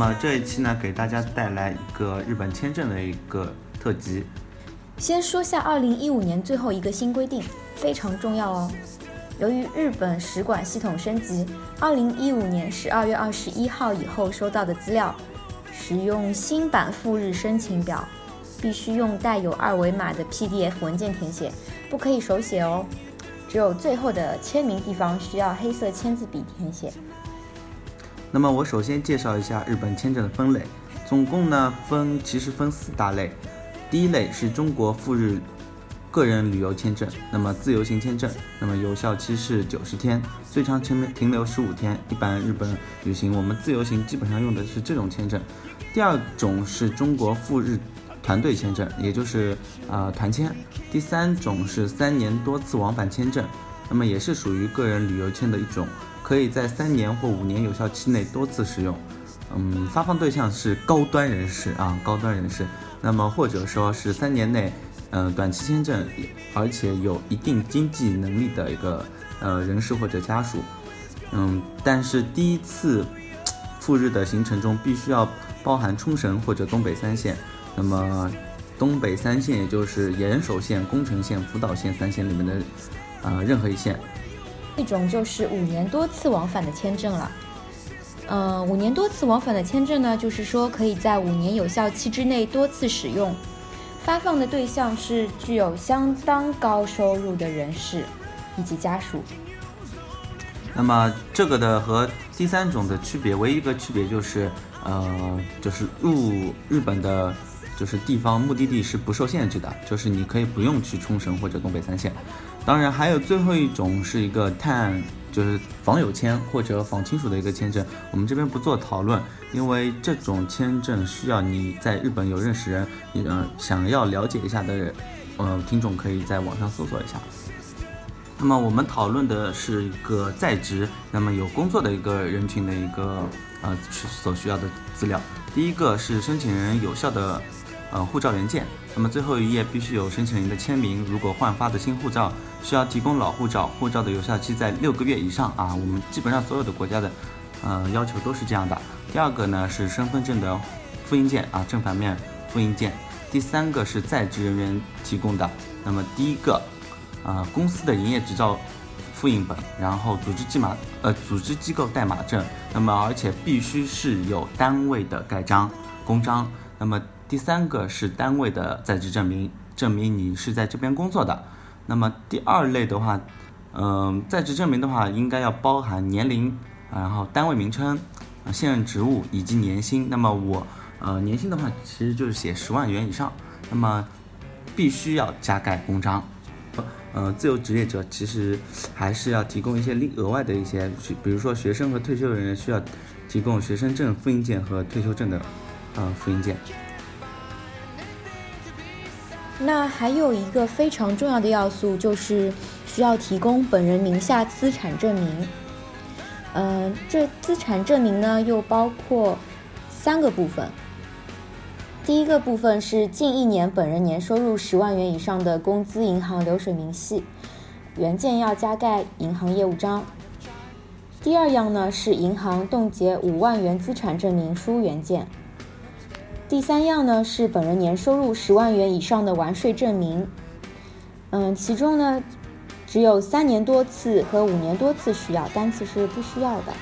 那么这一期呢，给大家带来一个日本签证的一个特辑。先说下二零一五年最后一个新规定，非常重要哦。由于日本使馆系统升级，二零一五年十二月二十一号以后收到的资料，使用新版赴日申请表，必须用带有二维码的 PDF 文件填写，不可以手写哦。只有最后的签名地方需要黑色签字笔填写。那么我首先介绍一下日本签证的分类，总共呢分其实分四大类。第一类是中国赴日个人旅游签证，那么自由行签证，那么有效期是九十天，最长停停留十五天。一般日本旅行，我们自由行基本上用的是这种签证。第二种是中国赴日团队签证，也就是啊团签。第三种是三年多次往返签证，那么也是属于个人旅游签的一种，可以在三年或五年有效期内多次使用。嗯，发放对象是高端人士啊，高端人士。那么或者说是三年内，呃，短期签证，而且有一定经济能力的一个呃人士或者家属，嗯，但是第一次赴日的行程中必须要包含冲绳或者东北三县。那么东北三县也就是岩手县、宫城县、福岛县三县里面的呃任何一县。一种就是五年多次往返的签证了。嗯，五年多次往返的签证呢，就是说可以在五年有效期之内多次使用，发放的对象是具有相当高收入的人士以及家属。那么这个的和第三种的区别，唯一一个区别就是，呃，就是入日本的，就是地方目的地是不受限制的，就是你可以不用去冲绳或者东北三县。当然，还有最后一种是一个探。就是访友签或者访亲属的一个签证，我们这边不做讨论，因为这种签证需要你在日本有认识人，你嗯，想要了解一下的，人，呃，听众可以在网上搜索一下。那么我们讨论的是一个在职，那么有工作的一个人群的一个呃所需要的资料。第一个是申请人有效的呃护照原件，那么最后一页必须有申请人的签名。如果换发的新护照。需要提供老护照，护照的有效期在六个月以上啊。我们基本上所有的国家的，呃，要求都是这样的。第二个呢是身份证的复印件啊，正反面复印件。第三个是在职人员提供的。那么第一个，啊，公司的营业执照复印本，然后组织机码，呃，组织机构代码证。那么而且必须是有单位的盖章、公章。那么第三个是单位的在职证明，证明你是在这边工作的。那么第二类的话，嗯，在职证明的话，应该要包含年龄，然后单位名称，啊，现任职务以及年薪。那么我，呃，年薪的话，其实就是写十万元以上。那么必须要加盖公章。呃，自由职业者其实还是要提供一些另额外的一些，比如说学生和退休人员需要提供学生证复印件和退休证的，呃，复印件。那还有一个非常重要的要素，就是需要提供本人名下资产证明。嗯，这资产证明呢，又包括三个部分。第一个部分是近一年本人年收入十万元以上的工资银行流水明细，原件要加盖银行业务章。第二样呢是银行冻结五万元资产证明书原件。第三样呢是本人年收入十万元以上的完税证明，嗯，其中呢只有三年多次和五年多次需要，单次是不需要的。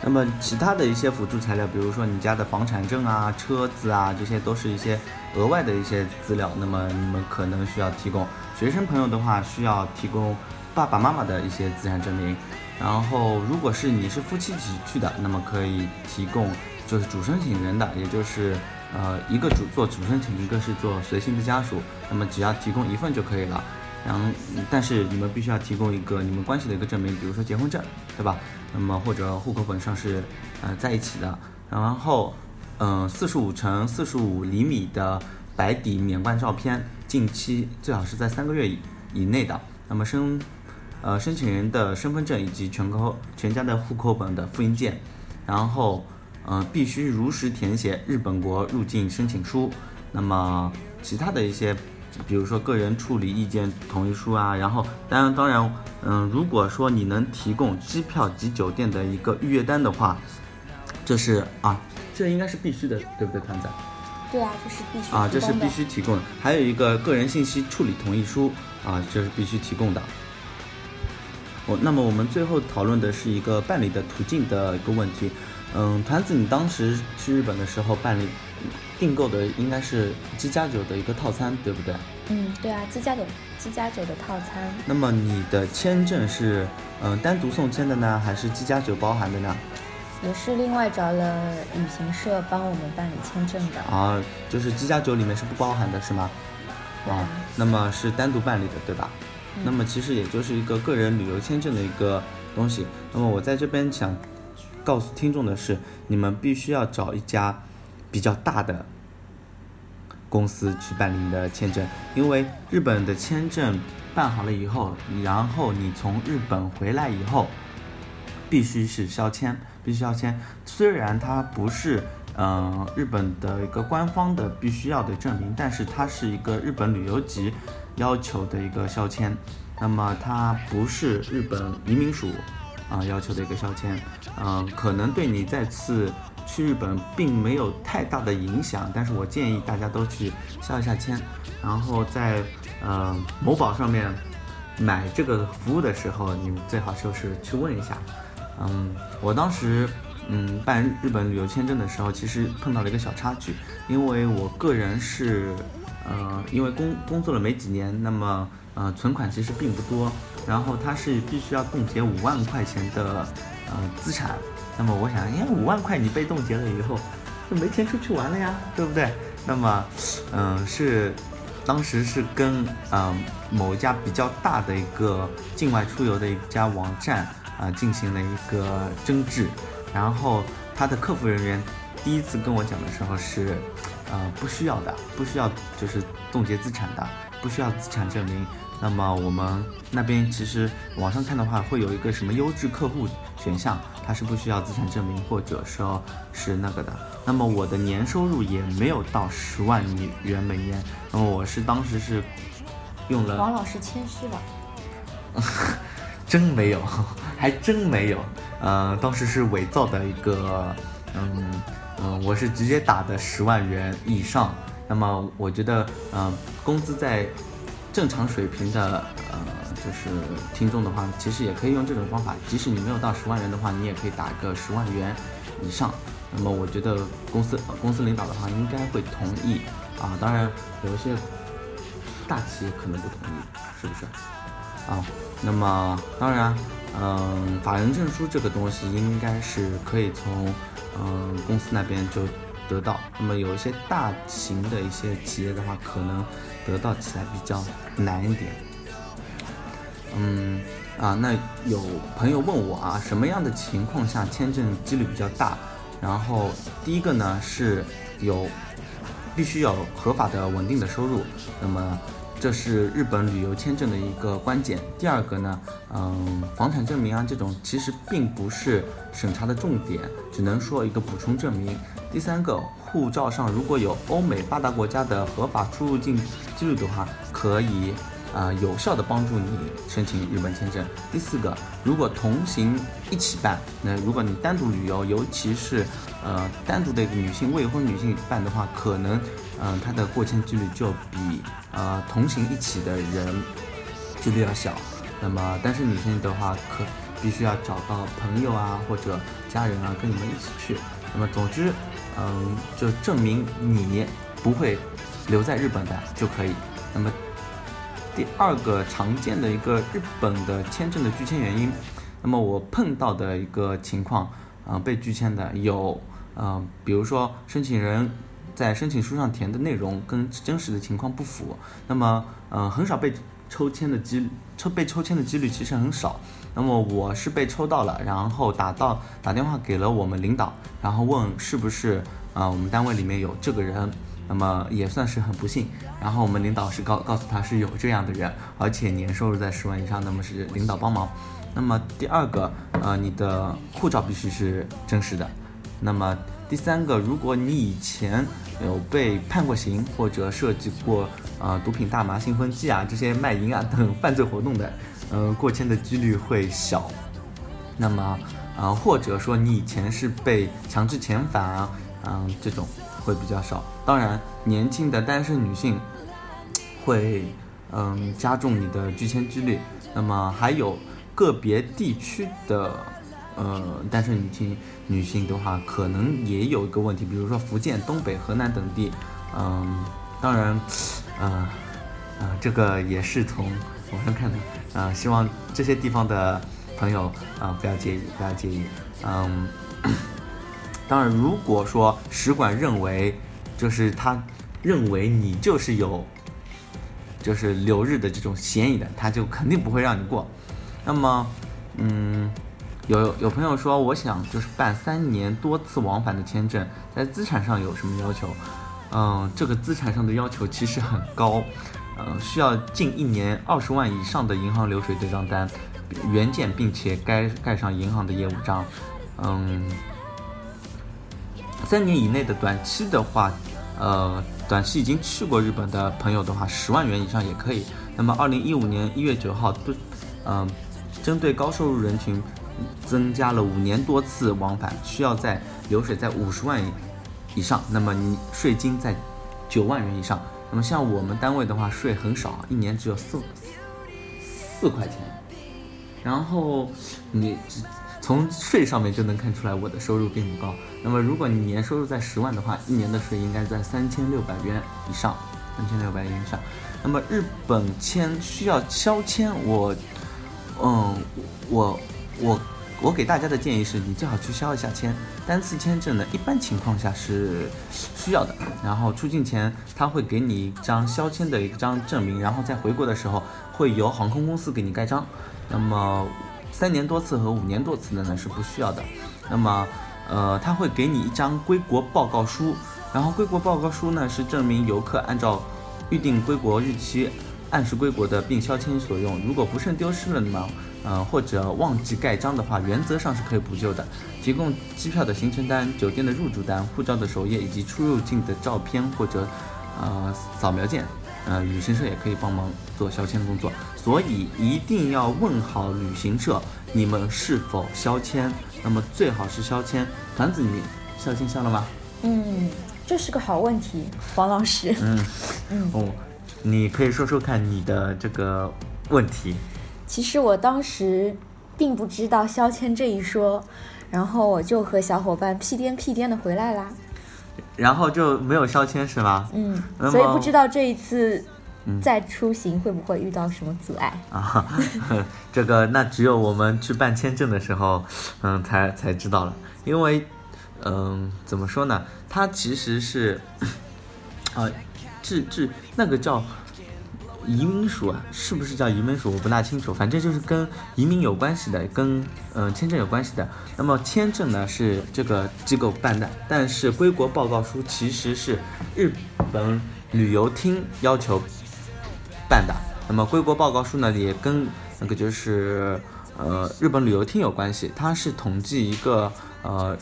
那么其他的一些辅助材料，比如说你家的房产证啊、车子啊，这些都是一些额外的一些资料，那么你们可能需要提供。学生朋友的话，需要提供爸爸妈妈的一些资产证明，然后如果是你是夫妻一起去的，那么可以提供。就是主申请人的，也就是呃一个主做主申请，一个是做随行的家属，那么只要提供一份就可以了。然后，但是你们必须要提供一个你们关系的一个证明，比如说结婚证，对吧？那么或者户口本上是呃在一起的。然后，嗯，四十五乘四十五厘米的白底免冠照片，近期最好是在三个月以以内的。那么申呃申请人的身份证以及全口全家的户口本的复印件，然后。嗯，必须如实填写日本国入境申请书。那么其他的一些，比如说个人处理意见同意书啊，然后当然当然，嗯，如果说你能提供机票及酒店的一个预约单的话，这是啊，这应该是必须的，对不对，团仔？对啊，这是必须啊，这是必须提供的。还有一个个人信息处理同意书啊，这是必须提供的。我那么我们最后讨论的是一个办理的途径的一个问题。嗯，团子，你当时去日本的时候办理订购的应该是机加酒的一个套餐，对不对？嗯，对啊，机加酒机加酒的套餐，那么你的签证是嗯单独送签的呢，还是机加酒包含的呢？也是另外找了旅行社帮我们办理签证的。啊，就是机加酒里面是不包含的，是吗？啊啊，那么是单独办理的，对吧？嗯那么其实也就是一个个人旅游签证的一个东西。那么我在这边想告诉听众的是，你们必须要找一家比较大的公司去办理你的签证，因为日本的签证办好了以后，然后你从日本回来以后，必须是消签，必须要签。虽然它不是嗯、日本的一个官方的必须要的证明，但是它是一个日本旅游局要求的一个消签。那么它不是日本移民署啊、要求的一个消签，嗯、可能对你再次去日本并没有太大的影响，但是我建议大家都去消一下签，然后在呃某宝上面买这个服务的时候，你们最好就是去问一下。嗯，我当时嗯办日本旅游签证的时候，其实碰到了一个小插曲，因为我个人是呃因为工工作了没几年，那么呃存款其实并不多，然后他是必须要冻结五万块钱的呃资产，那么我想，哎五万块你被冻结了以后，就没钱出去玩了呀，对不对？那么嗯、是当时是跟嗯、某一家比较大的一个境外出游的一家网站啊、进行了一个争执，然后他的客服人员第一次跟我讲的时候是，呃不需要的，不需要就是冻结资产的，不需要资产证明。那么我们那边其实网上看的话，会有一个什么优质客户选项，它是不需要资产证明或者说是那个的。那么我的年收入也没有到十万元每年，那么我是当时是用了王老师谦虚了。真没有，还真没有。呃，当时是伪造的一个，嗯嗯，我是直接打的十万元以上。那么我觉得，嗯、工资在正常水平的，呃，就是听众的话，其实也可以用这种方法。即使你没有到十万元的话，你也可以打个十万元以上。那么我觉得公司公司领导的话应该会同意啊。当然，有一些大企业可能不同意，是不是？啊，那么当然，嗯，法人证书这个东西应该是可以从嗯公司那边就得到。那么有一些大型的一些企业的话，可能得到起来比较难一点。嗯啊，那有朋友问我啊，什么样的情况下签证几率比较大？然后第一个呢是有必须有合法的稳定的收入，那么这是日本旅游签证的一个关键。第二个呢，嗯，房产证明啊这种其实并不是审查的重点，只能说一个补充证明。第三个，护照上如果有欧美八大国家的合法出入境记录的话，可以。啊、有效的帮助你申请日本签证。第四个，如果同行一起办，那如果你单独旅游，尤其是呃单独的一个女性未婚女性办的话，可能嗯、呃、她的过签几率就比呃同行一起的人几率要小。那么，单身女性的话，可必须要找到朋友啊或者家人啊跟你们一起去。那么，总之，嗯，就证明你不会留在日本的就可以。那么。第二个常见的一个日本的签证的拒签原因，那么我碰到的一个情况，呃，被拒签的有，呃，比如说申请人在申请书上填的内容跟真实的情况不符，那么，呃，很少被抽签的几抽被抽签的几率其实很少。那么我是被抽到了，然后打到打电话给了我们领导，然后问是不是啊、我们单位里面有这个人。那么也算是很不幸，然后我们领导是告告诉他是有这样的人，而且年收入在十万以上，那么是领导帮忙。那么第二个，呃，你的护照必须是真实的。那么第三个，如果你以前有被判过刑或者涉及过呃毒品、大麻、兴奋剂啊这些卖淫啊等犯罪活动的，嗯、过签的几率会小。那么，啊，或者说你以前是被强制遣返啊，嗯，这种会比较少。当然，年轻的单身女性会嗯加重你的拒签几率。那么还有个别地区的呃单身女性女性的话，可能也有一个问题，比如说福建、东北、河南等地，嗯，当然，呃，呃，这个也是从网上看的，呃，希望这些地方的。朋友啊，不要介意，不要介意。嗯，当然，如果说使馆认为，就是他认为你就是有，就是留日的这种嫌疑的，他就肯定不会让你过。那么，嗯，有有朋友说，我想就是办三年多次往返的签证，在资产上有什么要求？嗯，这个资产上的要求其实很高，嗯，需要近一年二十万以上的银行流水对账单。原件，并且该盖上银行的业务章。嗯，三年以内的短期的话，呃，短期已经去过日本的朋友的话，十万元以上也可以。那么，二零一五年一月九号，对，嗯，针对高收入人群，增加了五年多次往返，需要在流水在五十万以上。那么，你税金在九万元以上。那么，像我们单位的话，税很少，一年只有四四块钱。然后你从税上面就能看出来我的收入并不高。那么如果你年收入在十万的话，一年的税应该在三千六百元以上，三千六百元以上。那么日本签需要消签，我，嗯，我我我给大家的建议是你最好去消一下签。单次签证呢，一般情况下是需要的。然后出境前他会给你一张消签的一张证明，然后在回国的时候会由航空公司给你盖章。那么，三年多次和五年多次的呢是不需要的。那么，呃，他会给你一张归国报告书，然后归国报告书呢是证明游客按照预定归国日期按时归国的，并消签所用。如果不慎丢失了呢，呃，或者忘记盖章的话，原则上是可以补救的。提供机票的行程单、酒店的入住单、护照的首页以及出入境的照片或者呃扫描件。呃，旅行社也可以帮忙做消签工作，所以一定要问好旅行社，你们是否消签？那么最好是消签。团子，你消签消了吗？嗯，这是个好问题，黄老师。嗯 嗯哦，你可以说说看你的这个问题。其实我当时并不知道消签这一说，然后我就和小伙伴屁颠屁颠的回来啦。然后就没有消签是吗？嗯，所以不知道这一次再出行会不会遇到什么阻碍啊？这个那只有我们去办签证的时候，嗯，才才知道了。因为，嗯，怎么说呢？它其实是，啊，这这那个叫。移民署啊，是不是叫移民署？我不大清楚，反正就是跟移民有关系的，跟嗯签证有关系的。那么签证呢是这个机构办的，但是归国报告书其实是日本旅游厅要求办的。那么归国报告书呢也跟那个就是呃日本旅游厅有关系，它是统计一个呃。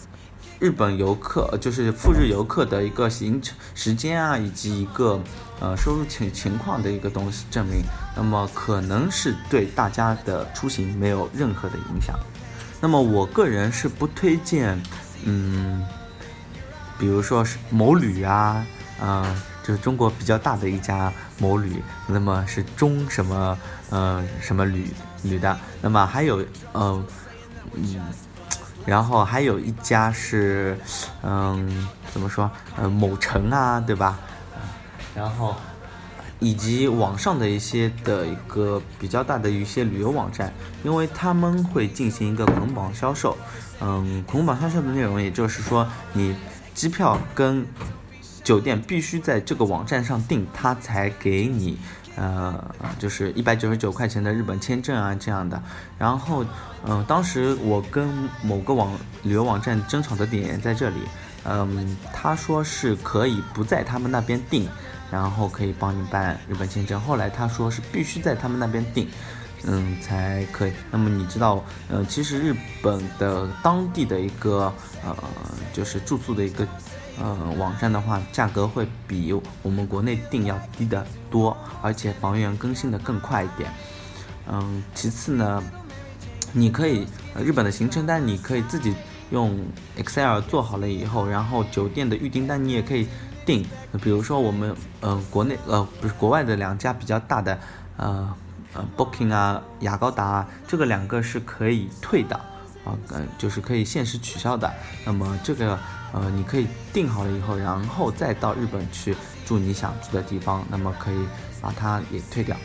日本游客就是赴日游客的一个行程时间啊，以及一个呃收入情情况的一个东西证明，那么可能是对大家的出行没有任何的影响。那么我个人是不推荐，嗯，比如说是某旅啊，嗯，就是中国比较大的一家某旅，那么是中什么呃什么旅旅的，那么还有嗯嗯。然后还有一家是，嗯，怎么说？呃，某城啊，对吧？然后以及网上的一些的一个比较大的一些旅游网站，因为他们会进行一个捆绑销售。嗯，捆绑销售的内容，也就是说，你机票跟酒店必须在这个网站上订，他才给你。呃，就是一百九十九块钱的日本签证啊，这样的。然后，嗯，当时我跟某个网旅游网站争吵的点在这里。嗯，他说是可以不在他们那边订，然后可以帮你办日本签证。后来他说是必须在他们那边订，嗯，才可以。那么你知道，呃，其实日本的当地的一个呃，就是住宿的一个。呃，网站的话，价格会比我们国内订要低得多，而且房源更新的更快一点。嗯，其次呢，你可以日本的行程单，你可以自己用 Excel 做好了以后，然后酒店的预订单你也可以定。比如说我们呃国内呃不是国外的两家比较大的呃呃 Booking 啊雅高达啊，这个两个是可以退的啊，呃就是可以限时取消的。那么这个呃你可以订好了以后，然后再到日本去住你想住的地方，那么可以把它也退掉。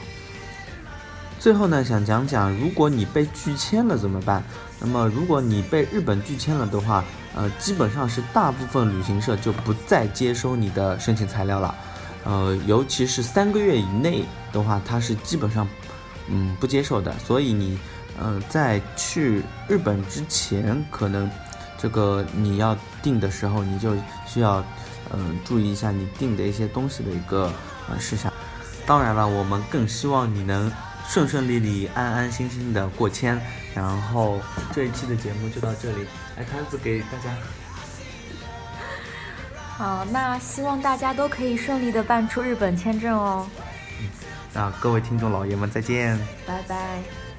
最后呢，想讲讲，如果你被拒签了怎么办？那么，如果你被日本拒签了的话，呃，基本上是大部分旅行社就不再接收你的申请材料了，呃，尤其是三个月以内的话，它是基本上，嗯，不接受的。所以你，呃，在去日本之前，可能这个你要订的时候，你就需要，嗯，注意一下你订的一些东西的一个呃事项。当然了，我们更希望你能。顺顺利利、安安心心的过签，然后这一期的节目就到这里，来摊子给大家。好，那希望大家都可以顺利的办出日本签证哦。嗯，那各位听众老爷们再见，拜拜。